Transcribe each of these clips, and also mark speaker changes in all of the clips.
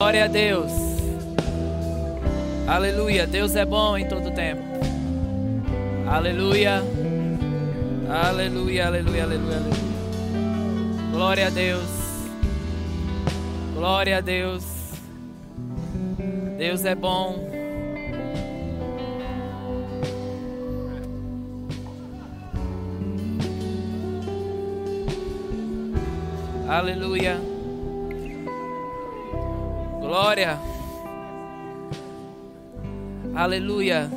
Speaker 1: Glória a Deus. Aleluia. Deus é bom em todo tempo. Aleluia. Aleluia, aleluia, aleluia, aleluia. Glória a Deus. Glória a Deus. Deus é bom. Aleluia. Glória. Aleluia.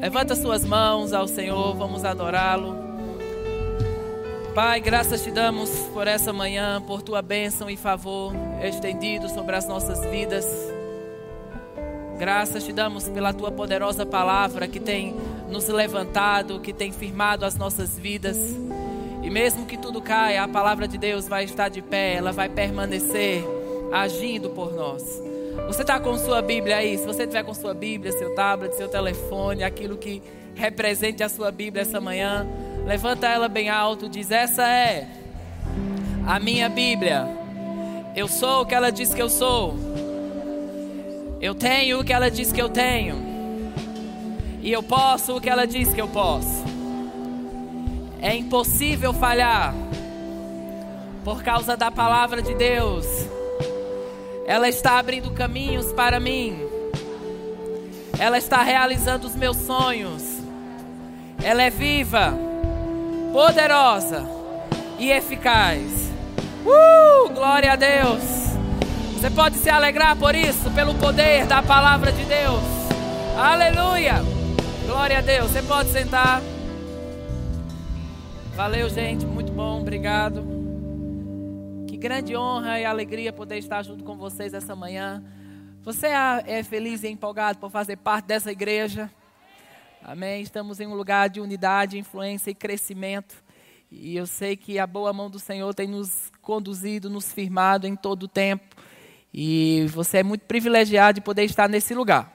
Speaker 1: Levanta suas mãos ao Senhor, vamos adorá-lo. Pai, graças te damos por essa manhã, por tua bênção e favor estendido sobre as nossas vidas. Graças te damos pela tua poderosa palavra que tem nos levantado, que tem firmado as nossas vidas. E mesmo que tudo caia, a palavra de Deus vai estar de pé, ela vai permanecer agindo por nós. Você está com sua Bíblia aí? Se você tiver com sua Bíblia, seu tablet, seu telefone, aquilo que represente a sua Bíblia essa manhã, levanta ela bem alto, diz: Essa é a minha Bíblia. Eu sou o que ela diz que eu sou. Eu tenho o que ela diz que eu tenho. E eu posso o que ela diz que eu posso. É impossível falhar por causa da palavra de Deus. Ela está abrindo caminhos para mim. Ela está realizando os meus sonhos. Ela é viva, poderosa e eficaz. Uh, glória a Deus. Você pode se alegrar por isso, pelo poder da palavra de Deus. Aleluia. Glória a Deus. Você pode sentar. Valeu, gente. Muito bom. Obrigado. Grande honra e alegria poder estar junto com vocês essa manhã. Você é feliz e empolgado por fazer parte dessa igreja? Amém. Estamos em um lugar de unidade, influência e crescimento. E eu sei que a boa mão do Senhor tem nos conduzido, nos firmado em todo o tempo. E você é muito privilegiado de poder estar nesse lugar.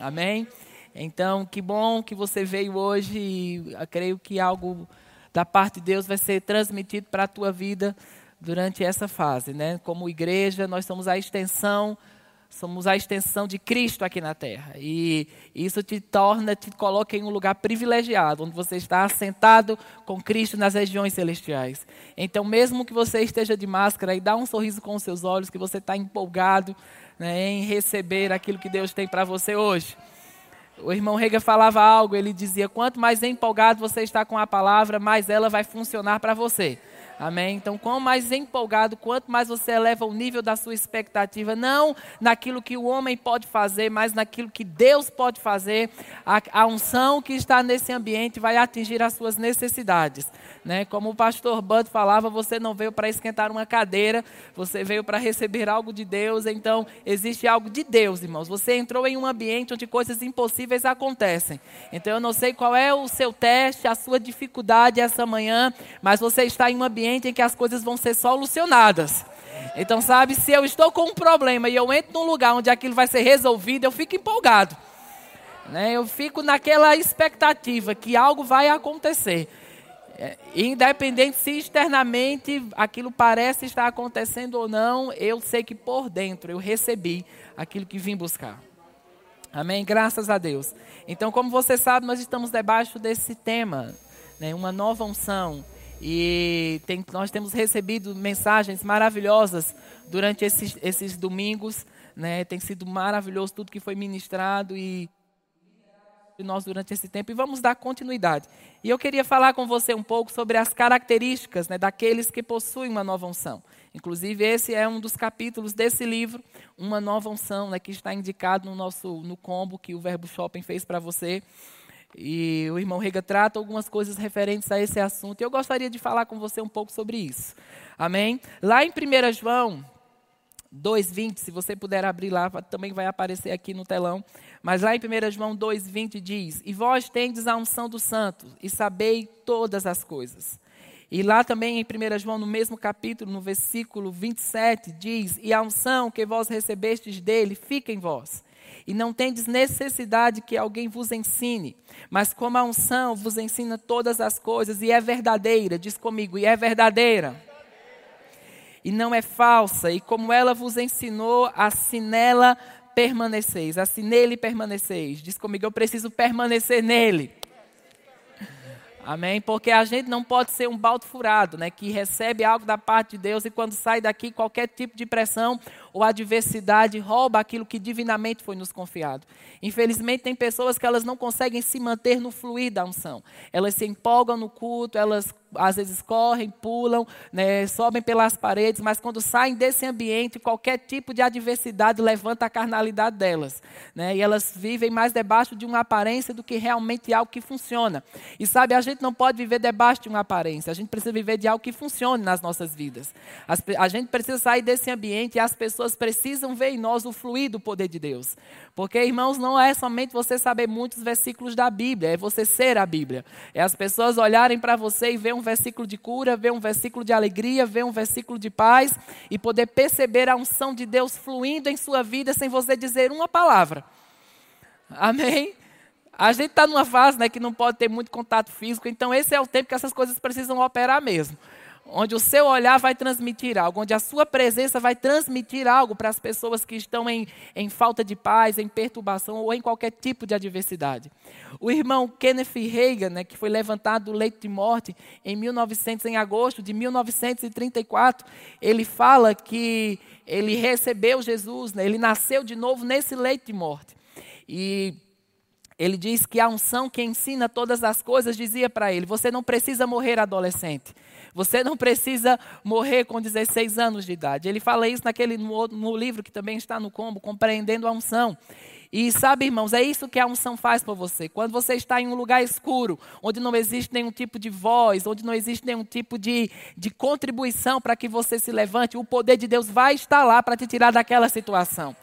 Speaker 1: Amém. Então, que bom que você veio hoje. E creio que algo da parte de Deus vai ser transmitido para a tua vida durante essa fase, né? Como igreja, nós somos a extensão, somos a extensão de Cristo aqui na terra. E isso te torna, te coloca em um lugar privilegiado, onde você está assentado com Cristo nas regiões celestiais. Então, mesmo que você esteja de máscara, e dá um sorriso com os seus olhos, que você está empolgado né, em receber aquilo que Deus tem para você hoje. O irmão Rega falava algo, ele dizia: quanto mais empolgado você está com a palavra, mais ela vai funcionar para você. Amém? Então, quanto mais empolgado, quanto mais você eleva o nível da sua expectativa, não naquilo que o homem pode fazer, mas naquilo que Deus pode fazer, a, a unção que está nesse ambiente vai atingir as suas necessidades. Né? Como o pastor Bud falava, você não veio para esquentar uma cadeira, você veio para receber algo de Deus, então existe algo de Deus, irmãos. Você entrou em um ambiente onde coisas impossíveis acontecem. Então eu não sei qual é o seu teste, a sua dificuldade essa manhã, mas você está em um ambiente em que as coisas vão ser solucionadas. Então, sabe, se eu estou com um problema e eu entro num lugar onde aquilo vai ser resolvido, eu fico empolgado. Né? Eu fico naquela expectativa que algo vai acontecer. É, independente se externamente aquilo parece estar acontecendo ou não, eu sei que por dentro eu recebi aquilo que vim buscar. Amém? Graças a Deus. Então, como você sabe, nós estamos debaixo desse tema, né? uma nova unção. E tem, nós temos recebido mensagens maravilhosas durante esses, esses domingos. Né? Tem sido maravilhoso tudo que foi ministrado e nós durante esse tempo. E vamos dar continuidade. E eu queria falar com você um pouco sobre as características né, daqueles que possuem uma nova unção. Inclusive, esse é um dos capítulos desse livro, Uma Nova Unção, né, que está indicado no nosso no combo que o Verbo Shopping fez para você. E o irmão Rega trata algumas coisas referentes a esse assunto. E eu gostaria de falar com você um pouco sobre isso. Amém? Lá em 1 João 2,20, se você puder abrir lá, também vai aparecer aqui no telão. Mas lá em 1 João 2,20 diz: E vós tendes a unção do santo, e sabei todas as coisas. E lá também em 1 João, no mesmo capítulo, no versículo 27, diz: E a unção que vós recebestes dele fica em vós e não tendes necessidade que alguém vos ensine, mas como a unção vos ensina todas as coisas e é verdadeira, diz comigo, e é verdadeira. e não é falsa, e como ela vos ensinou, assim nela permaneceis, assim nele permaneceis. Diz comigo, eu preciso permanecer nele. Amém? Porque a gente não pode ser um balde furado, né? Que recebe algo da parte de Deus e quando sai daqui, qualquer tipo de pressão ou adversidade rouba aquilo que divinamente foi nos confiado. Infelizmente, tem pessoas que elas não conseguem se manter no fluir da unção. Elas se empolgam no culto, elas às vezes correm, pulam, né, sobem pelas paredes, mas quando saem desse ambiente, qualquer tipo de adversidade levanta a carnalidade delas. Né, e elas vivem mais debaixo de uma aparência do que realmente algo que funciona. E sabe, a gente não pode viver debaixo de uma aparência, a gente precisa viver de algo que funcione nas nossas vidas. As, a gente precisa sair desse ambiente e as pessoas precisam ver em nós o fluir do poder de Deus. Porque, irmãos, não é somente você saber muitos versículos da Bíblia, é você ser a Bíblia. É as pessoas olharem para você e ver um versículo de cura, ver um versículo de alegria, ver um versículo de paz e poder perceber a unção de Deus fluindo em sua vida sem você dizer uma palavra. Amém? A gente está numa fase né, que não pode ter muito contato físico, então esse é o tempo que essas coisas precisam operar mesmo onde o seu olhar vai transmitir algo, onde a sua presença vai transmitir algo para as pessoas que estão em, em falta de paz, em perturbação ou em qualquer tipo de adversidade. O irmão Kenneth Reagan, né, que foi levantado do leito de morte em 1900, em agosto de 1934, ele fala que ele recebeu Jesus, né, ele nasceu de novo nesse leito de morte. E ele diz que a unção que ensina todas as coisas dizia para ele: você não precisa morrer adolescente. Você não precisa morrer com 16 anos de idade. Ele fala isso naquele, no, no livro que também está no combo, Compreendendo a Unção. E sabe, irmãos, é isso que a unção faz por você. Quando você está em um lugar escuro, onde não existe nenhum tipo de voz, onde não existe nenhum tipo de, de contribuição para que você se levante, o poder de Deus vai estar lá para te tirar daquela situação.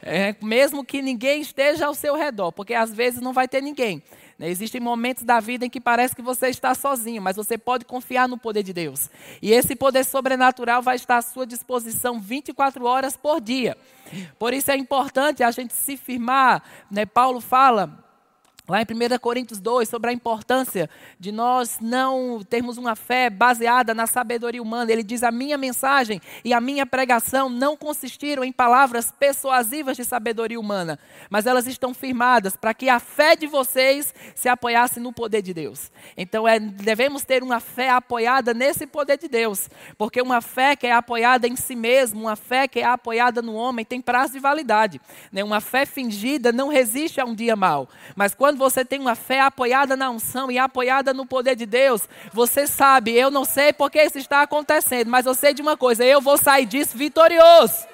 Speaker 1: É, mesmo que ninguém esteja ao seu redor, porque às vezes não vai ter ninguém. Né? Existem momentos da vida em que parece que você está sozinho, mas você pode confiar no poder de Deus. E esse poder sobrenatural vai estar à sua disposição 24 horas por dia. Por isso é importante a gente se firmar. Né? Paulo fala Lá em 1 Coríntios 2, sobre a importância de nós não termos uma fé baseada na sabedoria humana. Ele diz: A minha mensagem e a minha pregação não consistiram em palavras persuasivas de sabedoria humana, mas elas estão firmadas para que a fé de vocês se apoiasse no poder de Deus. Então é, devemos ter uma fé apoiada nesse poder de Deus, porque uma fé que é apoiada em si mesmo, uma fé que é apoiada no homem, tem prazo de validade. Né? Uma fé fingida não resiste a um dia mau, mas quando você tem uma fé apoiada na unção e apoiada no poder de Deus, você sabe, eu não sei porque isso está acontecendo, mas eu sei de uma coisa, eu vou sair disso vitorioso.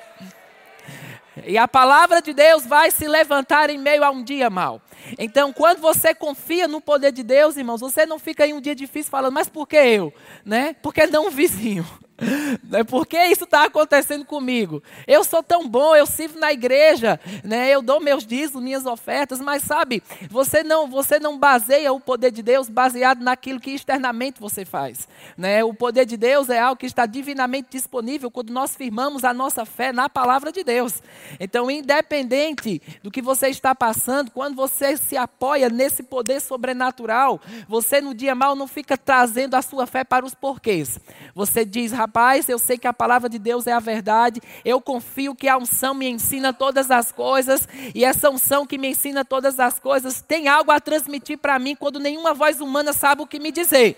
Speaker 1: E a palavra de Deus vai se levantar em meio a um dia mau. Então, quando você confia no poder de Deus, irmãos, você não fica em um dia difícil falando, mas por que eu? Né? Porque não o vizinho. Né? Por que isso está acontecendo comigo? Eu sou tão bom, eu sirvo na igreja, né? eu dou meus dízimos, minhas ofertas, mas sabe, você não, você não baseia o poder de Deus baseado naquilo que externamente você faz. Né? O poder de Deus é algo que está divinamente disponível quando nós firmamos a nossa fé na palavra de Deus. Então, independente do que você está passando, quando você se apoia nesse poder sobrenatural, você no dia mal não fica trazendo a sua fé para os porquês. Você diz, rapaz, eu sei que a palavra de Deus é a verdade, eu confio que a unção me ensina todas as coisas, e essa unção que me ensina todas as coisas tem algo a transmitir para mim quando nenhuma voz humana sabe o que me dizer.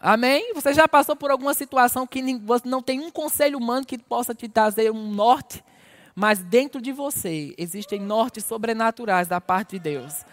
Speaker 1: Amém? Você já passou por alguma situação que não tem um conselho humano que possa te trazer um norte, mas dentro de você existem nortes sobrenaturais da parte de Deus.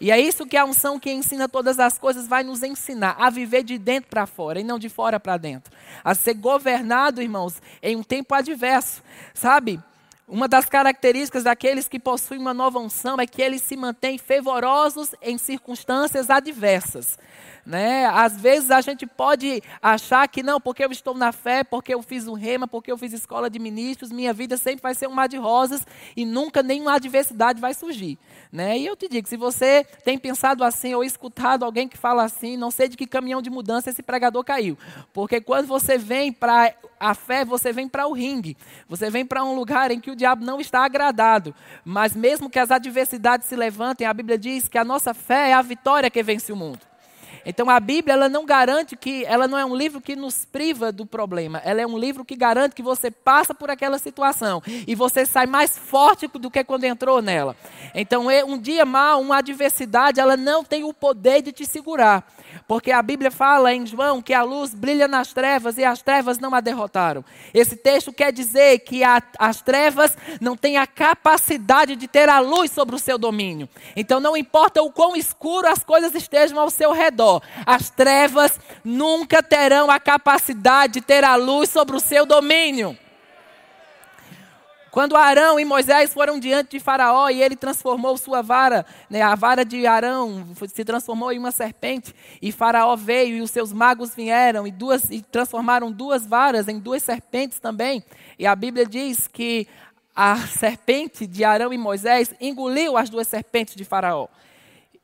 Speaker 1: E é isso que a unção que ensina todas as coisas vai nos ensinar a viver de dentro para fora e não de fora para dentro. A ser governado, irmãos, em um tempo adverso. Sabe? Uma das características daqueles que possuem uma nova unção é que eles se mantêm fervorosos em circunstâncias adversas. Né? Às vezes a gente pode achar que não, porque eu estou na fé, porque eu fiz o rema, porque eu fiz escola de ministros, minha vida sempre vai ser um mar de rosas e nunca nenhuma adversidade vai surgir. Né? E eu te digo, se você tem pensado assim ou escutado alguém que fala assim, não sei de que caminhão de mudança esse pregador caiu. Porque quando você vem para a fé, você vem para o ringue. Você vem para um lugar em que o diabo não está agradado. Mas mesmo que as adversidades se levantem, a Bíblia diz que a nossa fé é a vitória que vence o mundo. Então a Bíblia ela não garante que ela não é um livro que nos priva do problema. Ela é um livro que garante que você passa por aquela situação e você sai mais forte do que quando entrou nela. Então um dia mal, uma adversidade, ela não tem o poder de te segurar. Porque a Bíblia fala em João que a luz brilha nas trevas e as trevas não a derrotaram. Esse texto quer dizer que a, as trevas não têm a capacidade de ter a luz sobre o seu domínio. Então não importa o quão escuro as coisas estejam ao seu redor, as trevas nunca terão a capacidade de ter a luz sobre o seu domínio. Quando Arão e Moisés foram diante de Faraó e ele transformou sua vara, né, a vara de Arão se transformou em uma serpente, e Faraó veio e os seus magos vieram e, duas, e transformaram duas varas em duas serpentes também. E a Bíblia diz que a serpente de Arão e Moisés engoliu as duas serpentes de Faraó.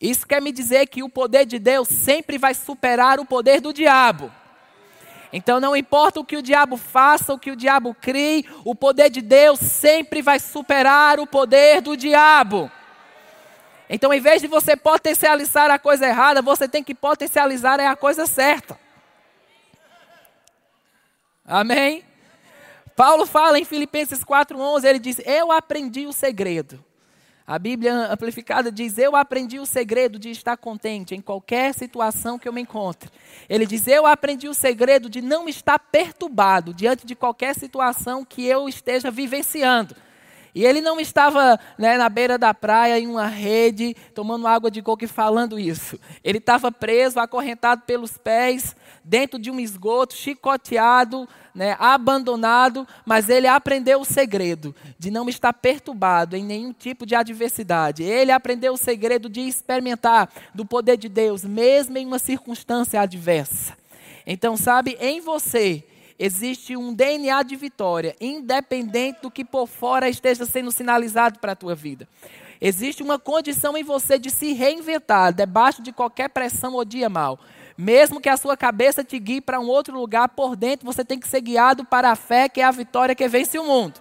Speaker 1: Isso quer me dizer que o poder de Deus sempre vai superar o poder do diabo. Então não importa o que o diabo faça, o que o diabo crie, o poder de Deus sempre vai superar o poder do diabo. Então, em vez de você potencializar a coisa errada, você tem que potencializar a coisa certa. Amém? Paulo fala em Filipenses 4:11, ele diz: "Eu aprendi o segredo a Bíblia amplificada diz: Eu aprendi o segredo de estar contente em qualquer situação que eu me encontre. Ele diz: Eu aprendi o segredo de não estar perturbado diante de qualquer situação que eu esteja vivenciando. E ele não estava né, na beira da praia, em uma rede, tomando água de coco e falando isso. Ele estava preso, acorrentado pelos pés, dentro de um esgoto, chicoteado, né, abandonado, mas ele aprendeu o segredo de não estar perturbado em nenhum tipo de adversidade. Ele aprendeu o segredo de experimentar do poder de Deus, mesmo em uma circunstância adversa. Então, sabe, em você existe um DNA de vitória, independente do que por fora esteja sendo sinalizado para a tua vida. Existe uma condição em você de se reinventar debaixo de qualquer pressão ou dia mal. Mesmo que a sua cabeça te guie para um outro lugar, por dentro você tem que ser guiado para a fé, que é a vitória que vence o mundo.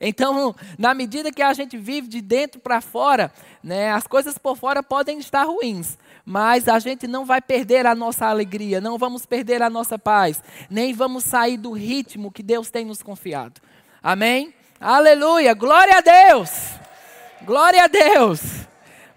Speaker 1: Então, na medida que a gente vive de dentro para fora, né, as coisas por fora podem estar ruins, mas a gente não vai perder a nossa alegria, não vamos perder a nossa paz, nem vamos sair do ritmo que Deus tem nos confiado. Amém? Aleluia! Glória a Deus! Glória a Deus!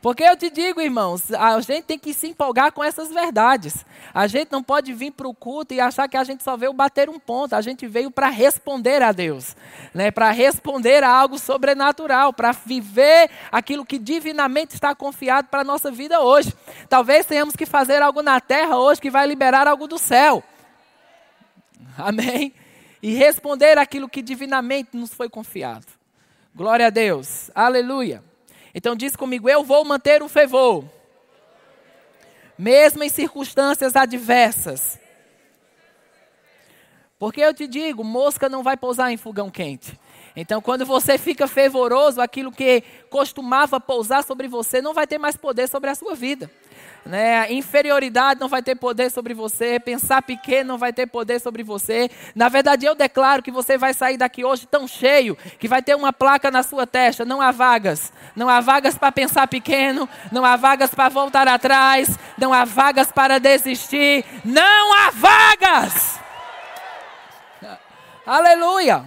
Speaker 1: Porque eu te digo, irmãos, a gente tem que se empolgar com essas verdades. A gente não pode vir para o culto e achar que a gente só veio bater um ponto. A gente veio para responder a Deus, né? para responder a algo sobrenatural, para viver aquilo que divinamente está confiado para a nossa vida hoje. Talvez tenhamos que fazer algo na terra hoje que vai liberar algo do céu. Amém? E responder aquilo que divinamente nos foi confiado. Glória a Deus. Aleluia. Então diz comigo: eu vou manter o fervor, mesmo em circunstâncias adversas. Porque eu te digo, mosca não vai pousar em fogão quente. Então, quando você fica fervoroso, aquilo que costumava pousar sobre você não vai ter mais poder sobre a sua vida. Né? Inferioridade não vai ter poder sobre você, pensar pequeno não vai ter poder sobre você. Na verdade, eu declaro que você vai sair daqui hoje tão cheio que vai ter uma placa na sua testa. Não há vagas. Não há vagas para pensar pequeno, não há vagas para voltar atrás, não há vagas para desistir. Não há vagas! Aleluia!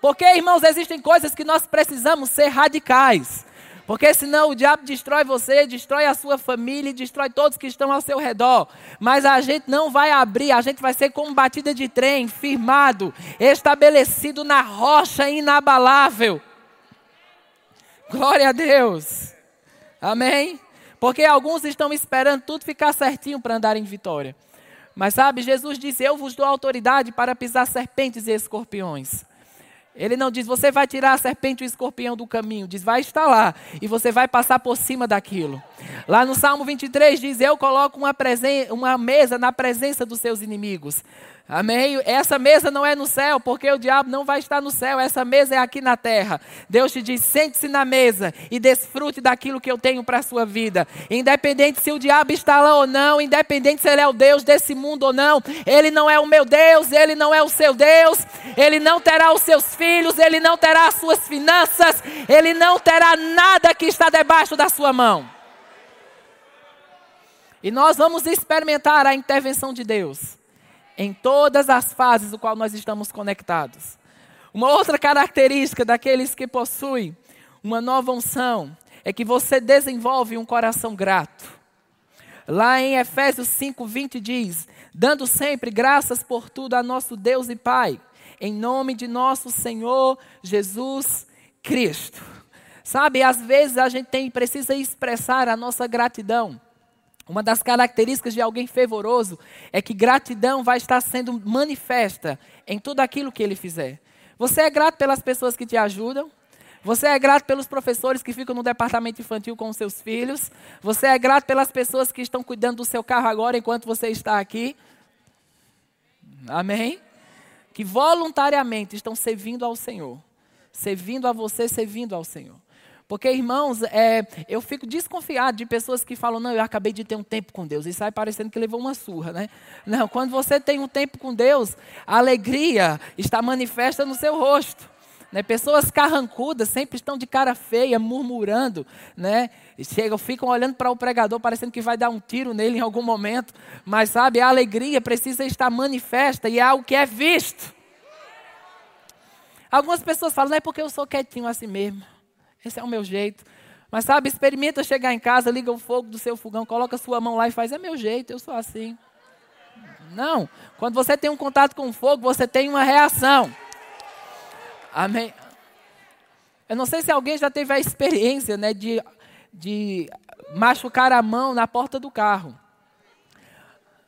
Speaker 1: Porque, irmãos, existem coisas que nós precisamos ser radicais. Porque senão o diabo destrói você, destrói a sua família destrói todos que estão ao seu redor. Mas a gente não vai abrir, a gente vai ser como batida de trem, firmado, estabelecido na rocha inabalável. Glória a Deus. Amém? Porque alguns estão esperando tudo ficar certinho para andar em vitória. Mas sabe, Jesus disse: Eu vos dou autoridade para pisar serpentes e escorpiões. Ele não diz, você vai tirar a serpente e o escorpião do caminho. Diz, vai estar lá. E você vai passar por cima daquilo. Lá no Salmo 23 diz, eu coloco uma, uma mesa na presença dos seus inimigos. Amém? Essa mesa não é no céu, porque o diabo não vai estar no céu, essa mesa é aqui na terra. Deus te diz: sente-se na mesa e desfrute daquilo que eu tenho para a sua vida. Independente se o diabo está lá ou não, independente se ele é o Deus desse mundo ou não, ele não é o meu Deus, ele não é o seu Deus, ele não terá os seus filhos, ele não terá as suas finanças, ele não terá nada que está debaixo da sua mão. E nós vamos experimentar a intervenção de Deus em todas as fases do qual nós estamos conectados. Uma outra característica daqueles que possuem uma nova unção é que você desenvolve um coração grato. Lá em Efésios 5, 20 diz: dando sempre graças por tudo a nosso Deus e Pai, em nome de nosso Senhor Jesus Cristo. Sabe, às vezes a gente tem, precisa expressar a nossa gratidão uma das características de alguém fervoroso é que gratidão vai estar sendo manifesta em tudo aquilo que ele fizer. Você é grato pelas pessoas que te ajudam? Você é grato pelos professores que ficam no departamento infantil com os seus filhos? Você é grato pelas pessoas que estão cuidando do seu carro agora enquanto você está aqui? Amém? Que voluntariamente estão servindo ao Senhor. Servindo a você, servindo ao Senhor. Porque, irmãos, é, eu fico desconfiado de pessoas que falam, não, eu acabei de ter um tempo com Deus. E sai parecendo que levou uma surra, né? Não, quando você tem um tempo com Deus, a alegria está manifesta no seu rosto. Né? Pessoas carrancudas sempre estão de cara feia, murmurando, né? Chegam, ficam olhando para o pregador, parecendo que vai dar um tiro nele em algum momento. Mas sabe, a alegria precisa estar manifesta e é algo que é visto. Algumas pessoas falam, não é porque eu sou quietinho assim mesmo. Esse é o meu jeito. Mas sabe, experimenta chegar em casa, liga o fogo do seu fogão, coloca sua mão lá e faz, é meu jeito, eu sou assim. Não. Quando você tem um contato com o fogo, você tem uma reação. Amém. Eu não sei se alguém já teve a experiência né, de, de machucar a mão na porta do carro.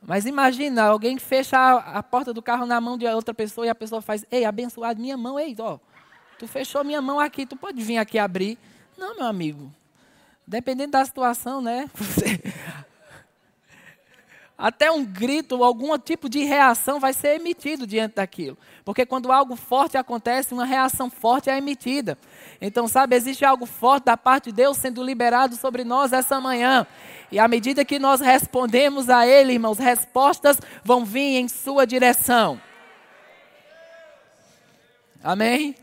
Speaker 1: Mas imagina, alguém fecha a, a porta do carro na mão de outra pessoa e a pessoa faz, ei, abençoado minha mão, ei, ó, Tu fechou minha mão aqui, tu pode vir aqui abrir. Não, meu amigo. Dependendo da situação, né? Você... Até um grito, algum tipo de reação vai ser emitido diante daquilo. Porque quando algo forte acontece, uma reação forte é emitida. Então, sabe, existe algo forte da parte de Deus sendo liberado sobre nós essa manhã. E à medida que nós respondemos a Ele, irmãos, respostas vão vir em sua direção. Amém?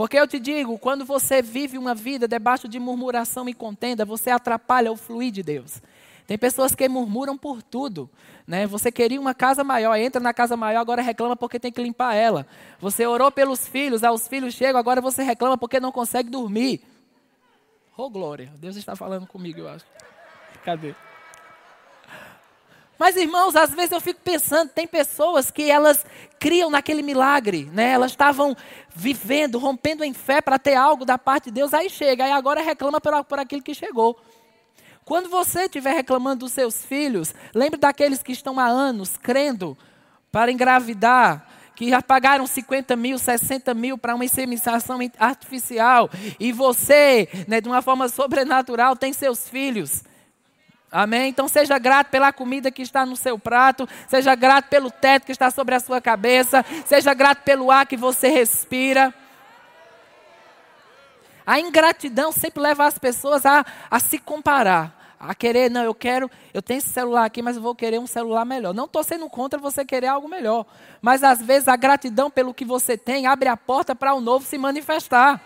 Speaker 1: Porque eu te digo, quando você vive uma vida debaixo de murmuração e contenda, você atrapalha o fluir de Deus. Tem pessoas que murmuram por tudo. Né? Você queria uma casa maior, entra na casa maior, agora reclama porque tem que limpar ela. Você orou pelos filhos, os filhos chegam, agora você reclama porque não consegue dormir. Oh, glória. Deus está falando comigo, eu acho. Cadê? Mas, irmãos, às vezes eu fico pensando, tem pessoas que elas criam naquele milagre, né? Elas estavam vivendo, rompendo em fé para ter algo da parte de Deus, aí chega, aí agora reclama por, por aquilo que chegou. Quando você estiver reclamando dos seus filhos, lembre daqueles que estão há anos crendo para engravidar, que já pagaram 50 mil, 60 mil para uma inseminação artificial, e você, né, de uma forma sobrenatural, tem seus filhos. Amém? Então seja grato pela comida que está no seu prato, seja grato pelo teto que está sobre a sua cabeça, seja grato pelo ar que você respira. A ingratidão sempre leva as pessoas a, a se comparar, a querer, não, eu quero, eu tenho esse celular aqui, mas eu vou querer um celular melhor. Não estou sendo contra você querer algo melhor, mas às vezes a gratidão pelo que você tem abre a porta para o novo se manifestar.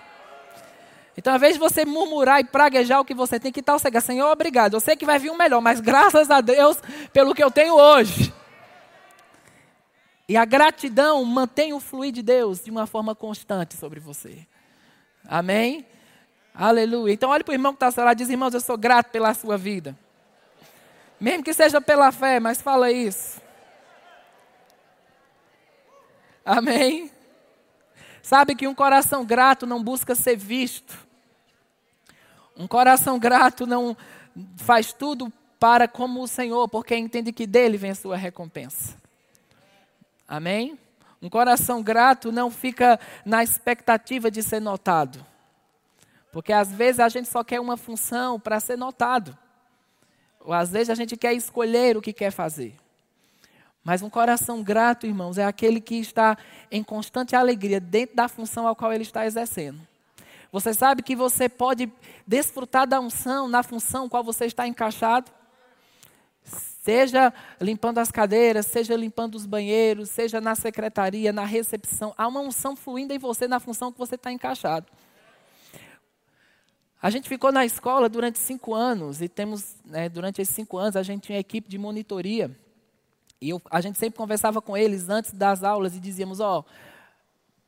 Speaker 1: Então, ao invés de você murmurar e praguejar o que você tem, que tal você Senhor, obrigado. Eu sei que vai vir um melhor, mas graças a Deus pelo que eu tenho hoje. E a gratidão mantém o fluir de Deus de uma forma constante sobre você. Amém? Aleluia. Então, olhe para o irmão que está lá e diz: Irmãos, eu sou grato pela sua vida. Mesmo que seja pela fé, mas fala isso. Amém? Sabe que um coração grato não busca ser visto. Um coração grato não faz tudo para como o Senhor, porque entende que dele vem a sua recompensa. Amém? Um coração grato não fica na expectativa de ser notado. Porque às vezes a gente só quer uma função para ser notado. Ou às vezes a gente quer escolher o que quer fazer. Mas um coração grato, irmãos, é aquele que está em constante alegria dentro da função a qual ele está exercendo. Você sabe que você pode desfrutar da unção na função qual você está encaixado? Seja limpando as cadeiras, seja limpando os banheiros, seja na secretaria, na recepção. Há uma unção fluindo em você na função que você está encaixado. A gente ficou na escola durante cinco anos e temos, né, durante esses cinco anos, a gente tinha equipe de monitoria. E eu, a gente sempre conversava com eles antes das aulas e dizíamos: Ó, oh,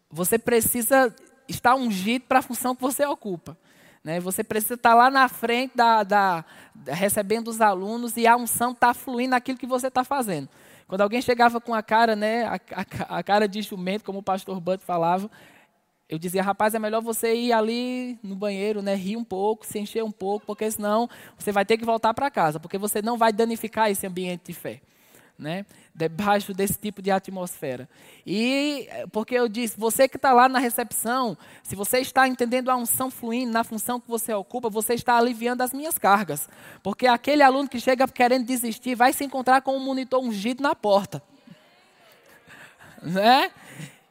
Speaker 1: você precisa estar ungido para a função que você ocupa. Né? Você precisa estar lá na frente, da, da recebendo os alunos e a unção está fluindo naquilo que você está fazendo. Quando alguém chegava com a cara, né, a, a, a cara de jumento, como o pastor Bud falava, eu dizia, rapaz, é melhor você ir ali no banheiro, né, rir um pouco, se encher um pouco, porque senão você vai ter que voltar para casa, porque você não vai danificar esse ambiente de fé né? debaixo desse tipo de atmosfera. E porque eu disse, você que está lá na recepção, se você está entendendo a unção fluindo na função que você ocupa, você está aliviando as minhas cargas. Porque aquele aluno que chega querendo desistir vai se encontrar com um monitor ungido na porta. Né?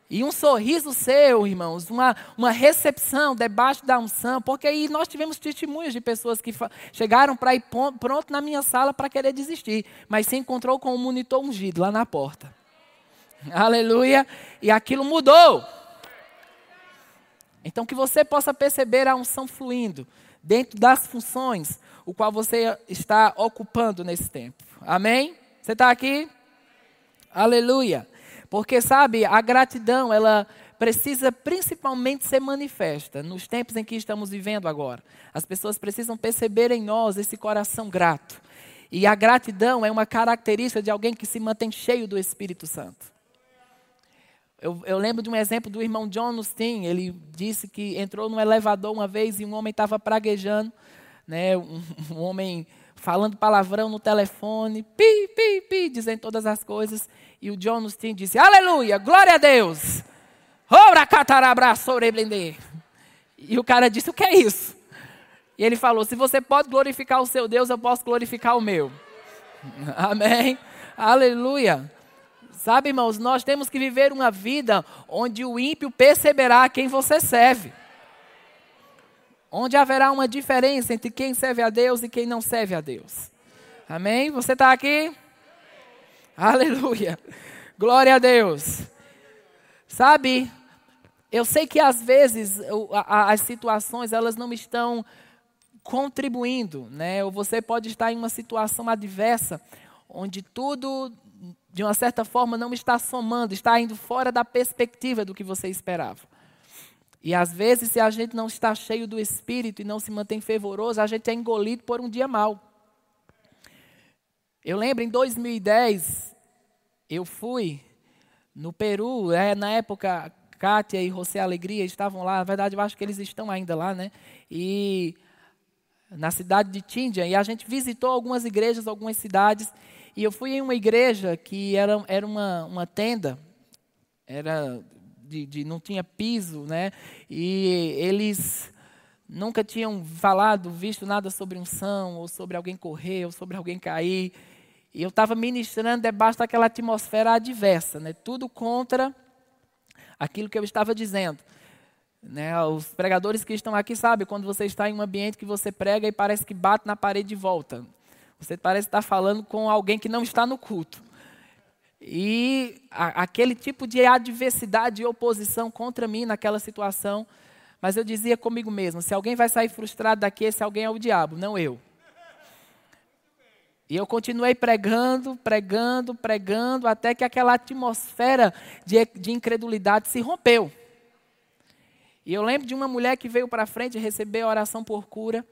Speaker 1: E um sorriso seu, irmãos, uma, uma recepção debaixo da unção, porque aí nós tivemos testemunhos de pessoas que chegaram para ir pronto na minha sala para querer desistir, mas se encontrou com um monitor ungido lá na porta. Aleluia! E aquilo mudou. Então que você possa perceber a unção fluindo dentro das funções o qual você está ocupando nesse tempo. Amém? Você está aqui? Aleluia! Porque, sabe, a gratidão, ela precisa principalmente ser manifesta nos tempos em que estamos vivendo agora. As pessoas precisam perceber em nós esse coração grato. E a gratidão é uma característica de alguém que se mantém cheio do Espírito Santo. Eu, eu lembro de um exemplo do irmão John Austin. Ele disse que entrou no elevador uma vez e um homem estava praguejando, né, um, um homem falando palavrão no telefone, pi, pi, pi, dizendo todas as coisas. E o John Austin disse: Aleluia, glória a Deus. E o cara disse: O que é isso? E ele falou: Se você pode glorificar o seu Deus, eu posso glorificar o meu. Amém. Aleluia. Sabe, irmãos, nós temos que viver uma vida onde o ímpio perceberá quem você serve. Onde haverá uma diferença entre quem serve a Deus e quem não serve a Deus. Amém? Você está aqui? Aleluia. Glória a Deus. Sabe, eu sei que às vezes as situações elas não estão contribuindo, né? Ou você pode estar em uma situação adversa onde tudo de uma certa forma não está somando, está indo fora da perspectiva do que você esperava. E às vezes, se a gente não está cheio do espírito e não se mantém fervoroso, a gente é engolido por um dia mau. Eu lembro em 2010, eu fui no Peru, é, na época Kátia e José Alegria estavam lá, na verdade eu acho que eles estão ainda lá, né? E na cidade de Tíndia, e a gente visitou algumas igrejas, algumas cidades, e eu fui em uma igreja que era, era uma, uma tenda, era de, de, não tinha piso, né? E eles nunca tinham falado, visto nada sobre unção, ou sobre alguém correr, ou sobre alguém cair. E eu estava ministrando debaixo daquela atmosfera adversa, né? tudo contra aquilo que eu estava dizendo. Né? Os pregadores que estão aqui sabem quando você está em um ambiente que você prega e parece que bate na parede de volta. Você parece estar falando com alguém que não está no culto. E a, aquele tipo de adversidade e oposição contra mim naquela situação. Mas eu dizia comigo mesmo: se alguém vai sair frustrado daqui, esse alguém é o diabo, não eu. E eu continuei pregando, pregando, pregando, até que aquela atmosfera de, de incredulidade se rompeu. E eu lembro de uma mulher que veio para frente receber a oração por cura.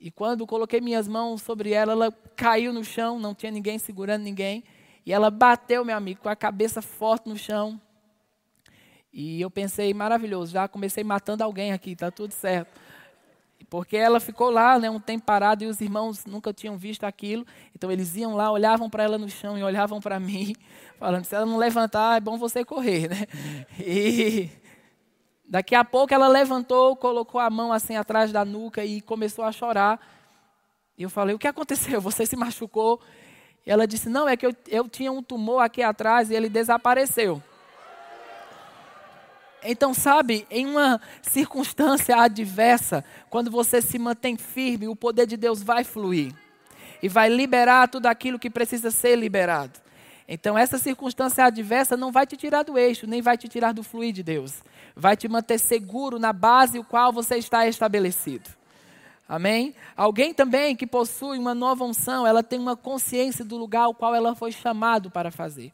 Speaker 1: E quando coloquei minhas mãos sobre ela, ela caiu no chão, não tinha ninguém segurando ninguém. E ela bateu, meu amigo, com a cabeça forte no chão. E eu pensei, maravilhoso, já comecei matando alguém aqui, está tudo certo. Porque ela ficou lá né, um tempo parada e os irmãos nunca tinham visto aquilo. Então eles iam lá, olhavam para ela no chão e olhavam para mim, falando: se ela não levantar, é bom você correr. Né? E daqui a pouco ela levantou, colocou a mão assim atrás da nuca e começou a chorar. E eu falei: o que aconteceu? Você se machucou? E ela disse: não, é que eu, eu tinha um tumor aqui atrás e ele desapareceu. Então, sabe, em uma circunstância adversa, quando você se mantém firme, o poder de Deus vai fluir e vai liberar tudo aquilo que precisa ser liberado. Então, essa circunstância adversa não vai te tirar do eixo, nem vai te tirar do fluir de Deus. Vai te manter seguro na base o qual você está estabelecido. Amém? Alguém também que possui uma nova unção, ela tem uma consciência do lugar ao qual ela foi chamado para fazer.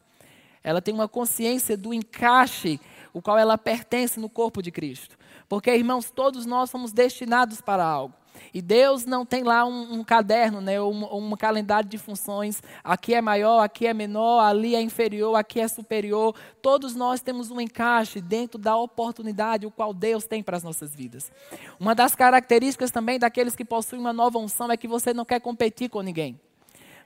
Speaker 1: Ela tem uma consciência do encaixe o qual ela pertence no corpo de Cristo. Porque, irmãos, todos nós somos destinados para algo. E Deus não tem lá um, um caderno, né, um, um, calendário de funções. Aqui é maior, aqui é menor, ali é inferior, aqui é superior. Todos nós temos um encaixe dentro da oportunidade o qual Deus tem para as nossas vidas. Uma das características também daqueles que possuem uma nova unção é que você não quer competir com ninguém.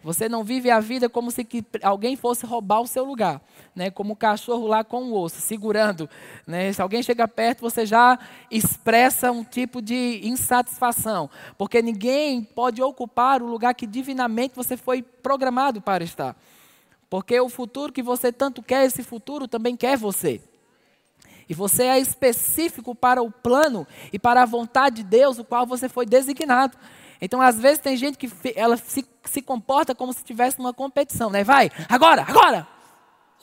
Speaker 1: Você não vive a vida como se alguém fosse roubar o seu lugar, né? Como o cachorro lá com o osso, segurando, né? Se alguém chega perto, você já expressa um tipo de insatisfação, porque ninguém pode ocupar o lugar que divinamente você foi programado para estar. Porque o futuro que você tanto quer, esse futuro também quer você. E você é específico para o plano e para a vontade de Deus, o qual você foi designado. Então, às vezes, tem gente que ela se, se comporta como se tivesse uma competição, né? Vai, agora, agora!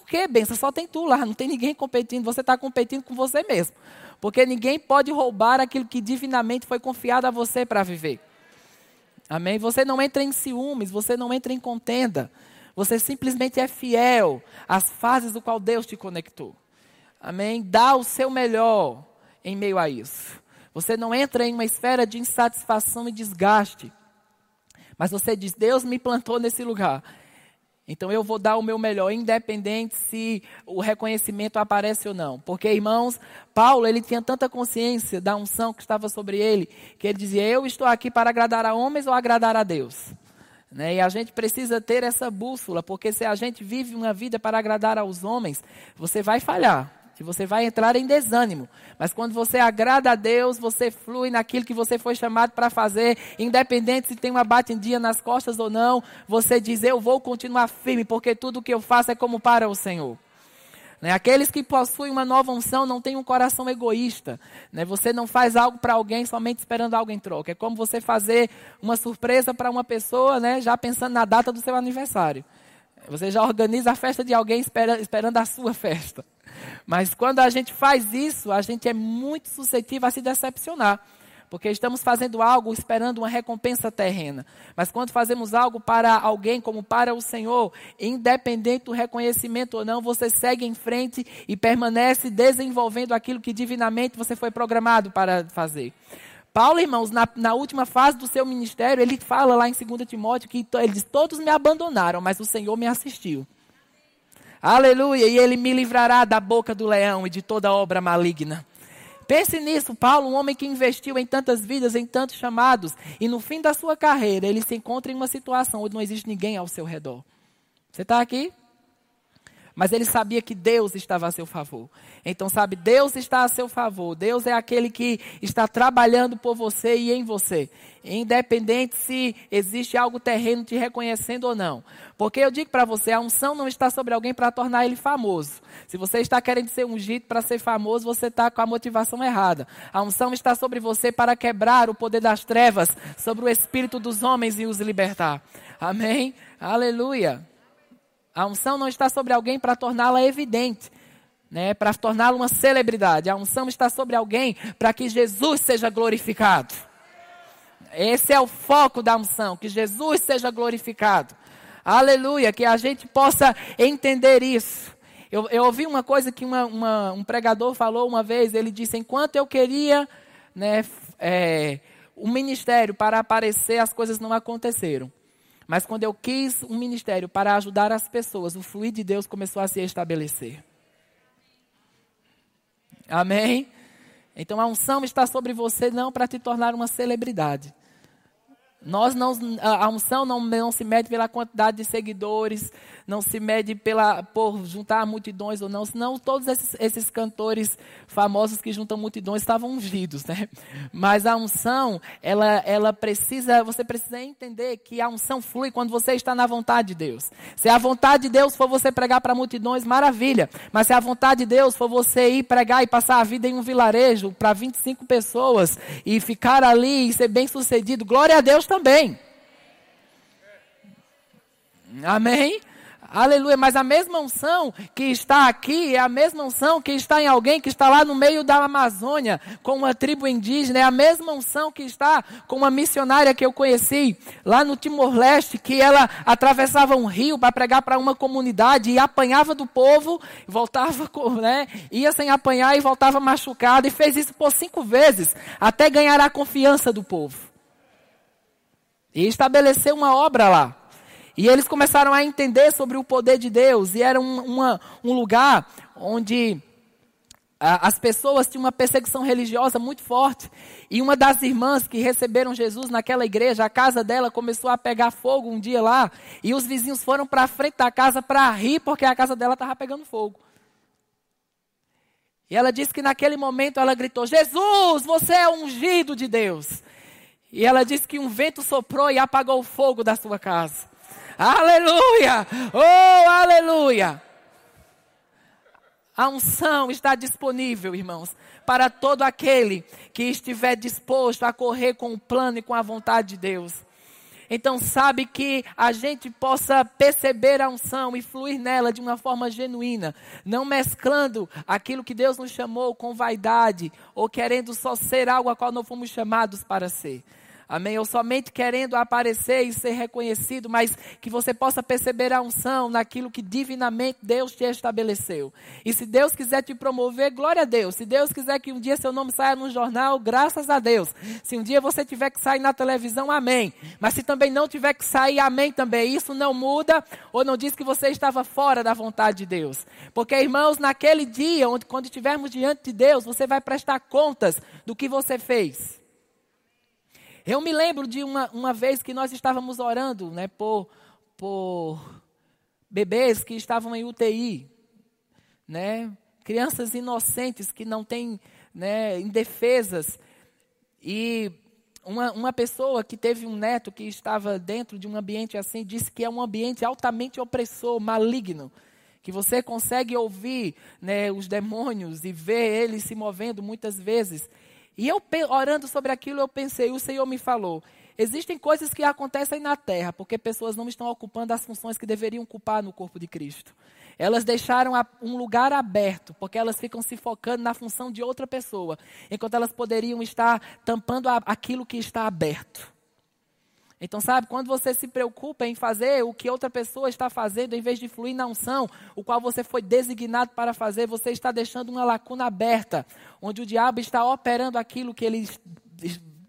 Speaker 1: O que, benção? Só tem tu lá, não tem ninguém competindo, você está competindo com você mesmo. Porque ninguém pode roubar aquilo que divinamente foi confiado a você para viver. Amém? Você não entra em ciúmes, você não entra em contenda. Você simplesmente é fiel às fases do qual Deus te conectou. Amém? Dá o seu melhor em meio a isso. Você não entra em uma esfera de insatisfação e desgaste. Mas você diz: Deus me plantou nesse lugar. Então eu vou dar o meu melhor, independente se o reconhecimento aparece ou não. Porque, irmãos, Paulo, ele tinha tanta consciência da unção que estava sobre ele, que ele dizia: Eu estou aqui para agradar a homens ou agradar a Deus. Né? E a gente precisa ter essa bússola, porque se a gente vive uma vida para agradar aos homens, você vai falhar que você vai entrar em desânimo. Mas quando você agrada a Deus, você flui naquilo que você foi chamado para fazer, independente se tem uma batidinha nas costas ou não, você diz: Eu vou continuar firme, porque tudo o que eu faço é como para o Senhor. Né? Aqueles que possuem uma nova unção não têm um coração egoísta. Né? Você não faz algo para alguém somente esperando algo em troca. É como você fazer uma surpresa para uma pessoa, né? já pensando na data do seu aniversário. Você já organiza a festa de alguém esperando a sua festa. Mas quando a gente faz isso, a gente é muito suscetível a se decepcionar. Porque estamos fazendo algo esperando uma recompensa terrena. Mas quando fazemos algo para alguém, como para o Senhor, independente do reconhecimento ou não, você segue em frente e permanece desenvolvendo aquilo que divinamente você foi programado para fazer. Paulo, irmãos, na, na, última fase do seu ministério, ele fala lá em 2 Timóteo que ele diz: Todos me abandonaram, mas o Senhor me assistiu. Aleluia. E ele me livrará da boca do leão e de toda obra maligna. Pense nisso, Paulo, um homem que investiu em tantas vidas, em tantos chamados, e no fim da sua carreira ele se encontra em uma situação onde não existe ninguém ao seu redor. Você está aqui? Mas ele sabia que Deus estava a seu favor. Então, sabe, Deus está a seu favor. Deus é aquele que está trabalhando por você e em você. Independente se existe algo terreno te reconhecendo ou não. Porque eu digo para você, a unção não está sobre alguém para tornar ele famoso. Se você está querendo ser ungido para ser famoso, você está com a motivação errada. A unção está sobre você para quebrar o poder das trevas sobre o espírito dos homens e os libertar. Amém? Aleluia. A unção não está sobre alguém para torná-la evidente, né, para torná-la uma celebridade. A unção está sobre alguém para que Jesus seja glorificado. Esse é o foco da unção, que Jesus seja glorificado. Aleluia, que a gente possa entender isso. Eu, eu ouvi uma coisa que uma, uma, um pregador falou uma vez, ele disse, enquanto eu queria né, é, um ministério para aparecer, as coisas não aconteceram. Mas quando eu quis um ministério para ajudar as pessoas, o fluir de Deus começou a se estabelecer. Amém? Então a unção está sobre você não para te tornar uma celebridade. Nós não, a unção não, não se mede pela quantidade de seguidores, não se mede pela, por juntar multidões ou não, senão todos esses, esses cantores famosos que juntam multidões estavam ungidos, né? Mas a unção, ela, ela precisa, você precisa entender que a unção flui quando você está na vontade de Deus. Se a vontade de Deus for você pregar para multidões, maravilha. Mas se a vontade de Deus for você ir pregar e passar a vida em um vilarejo para 25 pessoas e ficar ali e ser bem sucedido, glória a Deus também. Amém? Aleluia, mas a mesma unção que está aqui é a mesma unção que está em alguém que está lá no meio da Amazônia, com uma tribo indígena, é a mesma unção que está com uma missionária que eu conheci lá no Timor-Leste, que ela atravessava um rio para pregar para uma comunidade e apanhava do povo, voltava, né, ia sem apanhar e voltava machucada, e fez isso por cinco vezes, até ganhar a confiança do povo. E estabeleceu uma obra lá. E eles começaram a entender sobre o poder de Deus. E era um, uma, um lugar onde a, as pessoas tinham uma perseguição religiosa muito forte. E uma das irmãs que receberam Jesus naquela igreja, a casa dela começou a pegar fogo um dia lá. E os vizinhos foram para frente da casa para rir porque a casa dela estava pegando fogo. E ela disse que naquele momento ela gritou: Jesus, você é ungido de Deus. E ela disse que um vento soprou e apagou o fogo da sua casa. Aleluia! Oh, aleluia! A unção está disponível, irmãos, para todo aquele que estiver disposto a correr com o plano e com a vontade de Deus. Então, sabe que a gente possa perceber a unção e fluir nela de uma forma genuína, não mesclando aquilo que Deus nos chamou com vaidade ou querendo só ser algo a qual não fomos chamados para ser. Amém? Ou somente querendo aparecer e ser reconhecido, mas que você possa perceber a unção naquilo que divinamente Deus te estabeleceu. E se Deus quiser te promover, glória a Deus. Se Deus quiser que um dia seu nome saia no jornal, graças a Deus. Se um dia você tiver que sair na televisão, amém. Mas se também não tiver que sair, amém também. Isso não muda ou não diz que você estava fora da vontade de Deus. Porque, irmãos, naquele dia, onde, quando estivermos diante de Deus, você vai prestar contas do que você fez. Eu me lembro de uma, uma vez que nós estávamos orando né, por, por bebês que estavam em UTI, né, crianças inocentes que não têm, né, indefesas. E uma, uma pessoa que teve um neto que estava dentro de um ambiente assim disse que é um ambiente altamente opressor, maligno que você consegue ouvir né, os demônios e ver eles se movendo muitas vezes. E eu, orando sobre aquilo, eu pensei, o Senhor me falou, existem coisas que acontecem na terra, porque pessoas não estão ocupando as funções que deveriam ocupar no corpo de Cristo. Elas deixaram um lugar aberto, porque elas ficam se focando na função de outra pessoa, enquanto elas poderiam estar tampando aquilo que está aberto. Então, sabe, quando você se preocupa em fazer o que outra pessoa está fazendo, em vez de fluir na unção, o qual você foi designado para fazer, você está deixando uma lacuna aberta, onde o diabo está operando aquilo que ele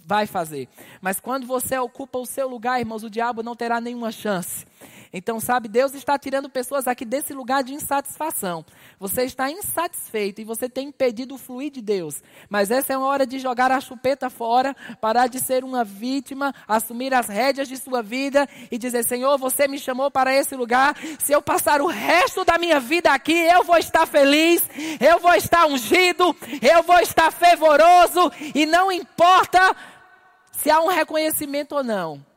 Speaker 1: vai fazer. Mas quando você ocupa o seu lugar, irmãos, o diabo não terá nenhuma chance. Então, sabe, Deus está tirando pessoas aqui desse lugar de insatisfação. Você está insatisfeito e você tem impedido o fluir de Deus. Mas essa é uma hora de jogar a chupeta fora, parar de ser uma vítima, assumir as rédeas de sua vida e dizer: Senhor, você me chamou para esse lugar. Se eu passar o resto da minha vida aqui, eu vou estar feliz, eu vou estar ungido, eu vou estar fervoroso e não importa se há um reconhecimento ou não.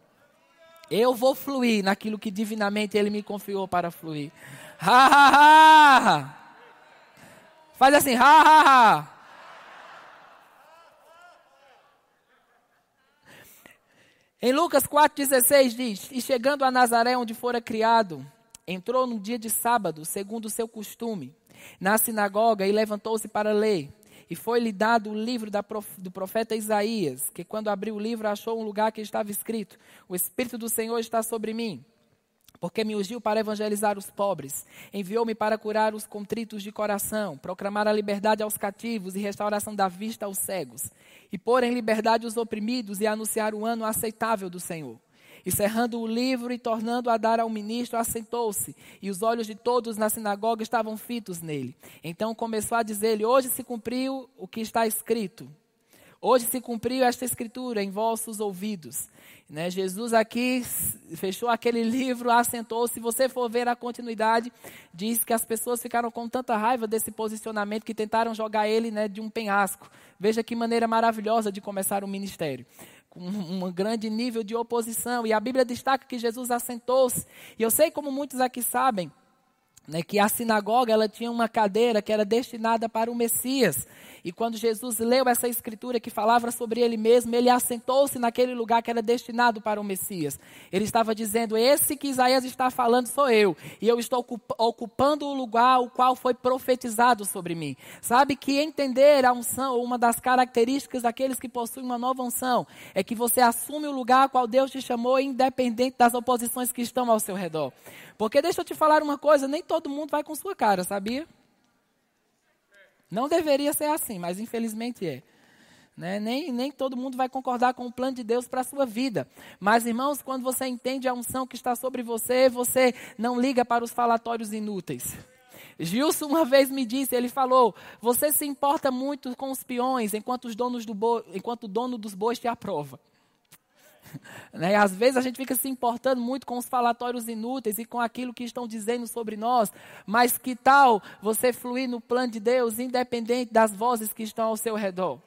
Speaker 1: Eu vou fluir naquilo que divinamente Ele me confiou para fluir. Ha, ha, ha. Faz assim, ha, ha, ha. Em Lucas 4,16 diz: E chegando a Nazaré, onde fora criado, entrou no dia de sábado, segundo o seu costume, na sinagoga e levantou-se para ler. E foi-lhe dado o livro do profeta Isaías, que quando abriu o livro achou um lugar que estava escrito: O Espírito do Senhor está sobre mim, porque me ungiu para evangelizar os pobres, enviou-me para curar os contritos de coração, proclamar a liberdade aos cativos e restauração da vista aos cegos, e pôr em liberdade os oprimidos e anunciar o ano aceitável do Senhor. E cerrando o livro e tornando a dar ao ministro, assentou-se, e os olhos de todos na sinagoga estavam fitos nele. Então começou a dizer-lhe: Hoje se cumpriu o que está escrito. Hoje se cumpriu esta escritura em vossos ouvidos. Né? Jesus aqui fechou aquele livro, assentou. Se você for ver a continuidade, diz que as pessoas ficaram com tanta raiva desse posicionamento que tentaram jogar ele né, de um penhasco. Veja que maneira maravilhosa de começar o ministério com um grande nível de oposição. E a Bíblia destaca que Jesus assentou-se. E eu sei como muitos aqui sabem, né, que a sinagoga ela tinha uma cadeira que era destinada para o Messias. E quando Jesus leu essa escritura que falava sobre ele mesmo, ele assentou-se naquele lugar que era destinado para o Messias. Ele estava dizendo: Esse que Isaías está falando sou eu, e eu estou ocupando o lugar o qual foi profetizado sobre mim. Sabe que entender a unção, uma das características daqueles que possuem uma nova unção, é que você assume o lugar qual Deus te chamou, independente das oposições que estão ao seu redor. Porque deixa eu te falar uma coisa: nem todo mundo vai com sua cara, sabia? Não deveria ser assim, mas infelizmente é. Né? Nem, nem todo mundo vai concordar com o plano de Deus para a sua vida. Mas, irmãos, quando você entende a unção que está sobre você, você não liga para os falatórios inúteis. Gilson uma vez me disse, ele falou: Você se importa muito com os peões enquanto, os donos do boi, enquanto o dono dos bois te aprova. Né? Às vezes a gente fica se importando muito com os falatórios inúteis e com aquilo que estão dizendo sobre nós, mas que tal você fluir no plano de Deus, independente das vozes que estão ao seu redor?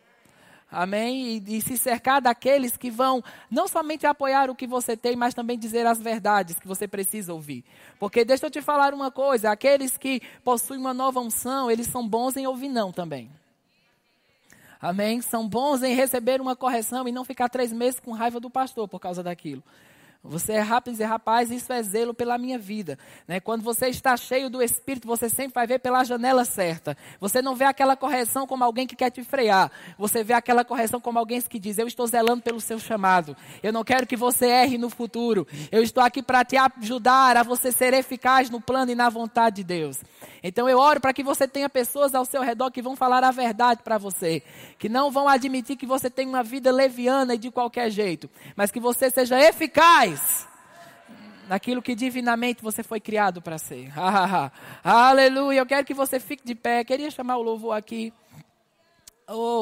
Speaker 1: Amém? E, e, se cercar daqueles que vão não somente apoiar o que você tem, mas também dizer as verdades que você precisa ouvir. Porque deixa eu te falar uma coisa: aqueles que possuem uma nova unção, eles são bons em ouvir não também. Amém? São bons em receber uma correção e não ficar três meses com raiva do pastor por causa daquilo. Você é rápido e rapaz, isso é zelo pela minha vida. Né? Quando você está cheio do Espírito, você sempre vai ver pela janela certa. Você não vê aquela correção como alguém que quer te frear. Você vê aquela correção como alguém que diz, eu estou zelando pelo seu chamado. Eu não quero que você erre no futuro. Eu estou aqui para te ajudar a você ser eficaz no plano e na vontade de Deus. Então eu oro para que você tenha pessoas ao seu redor que vão falar a verdade para você. Que não vão admitir que você tem uma vida leviana e de qualquer jeito. Mas que você seja eficaz naquilo que divinamente você foi criado para ser. Aleluia. Eu quero que você fique de pé. Queria chamar o louvor aqui. Oh.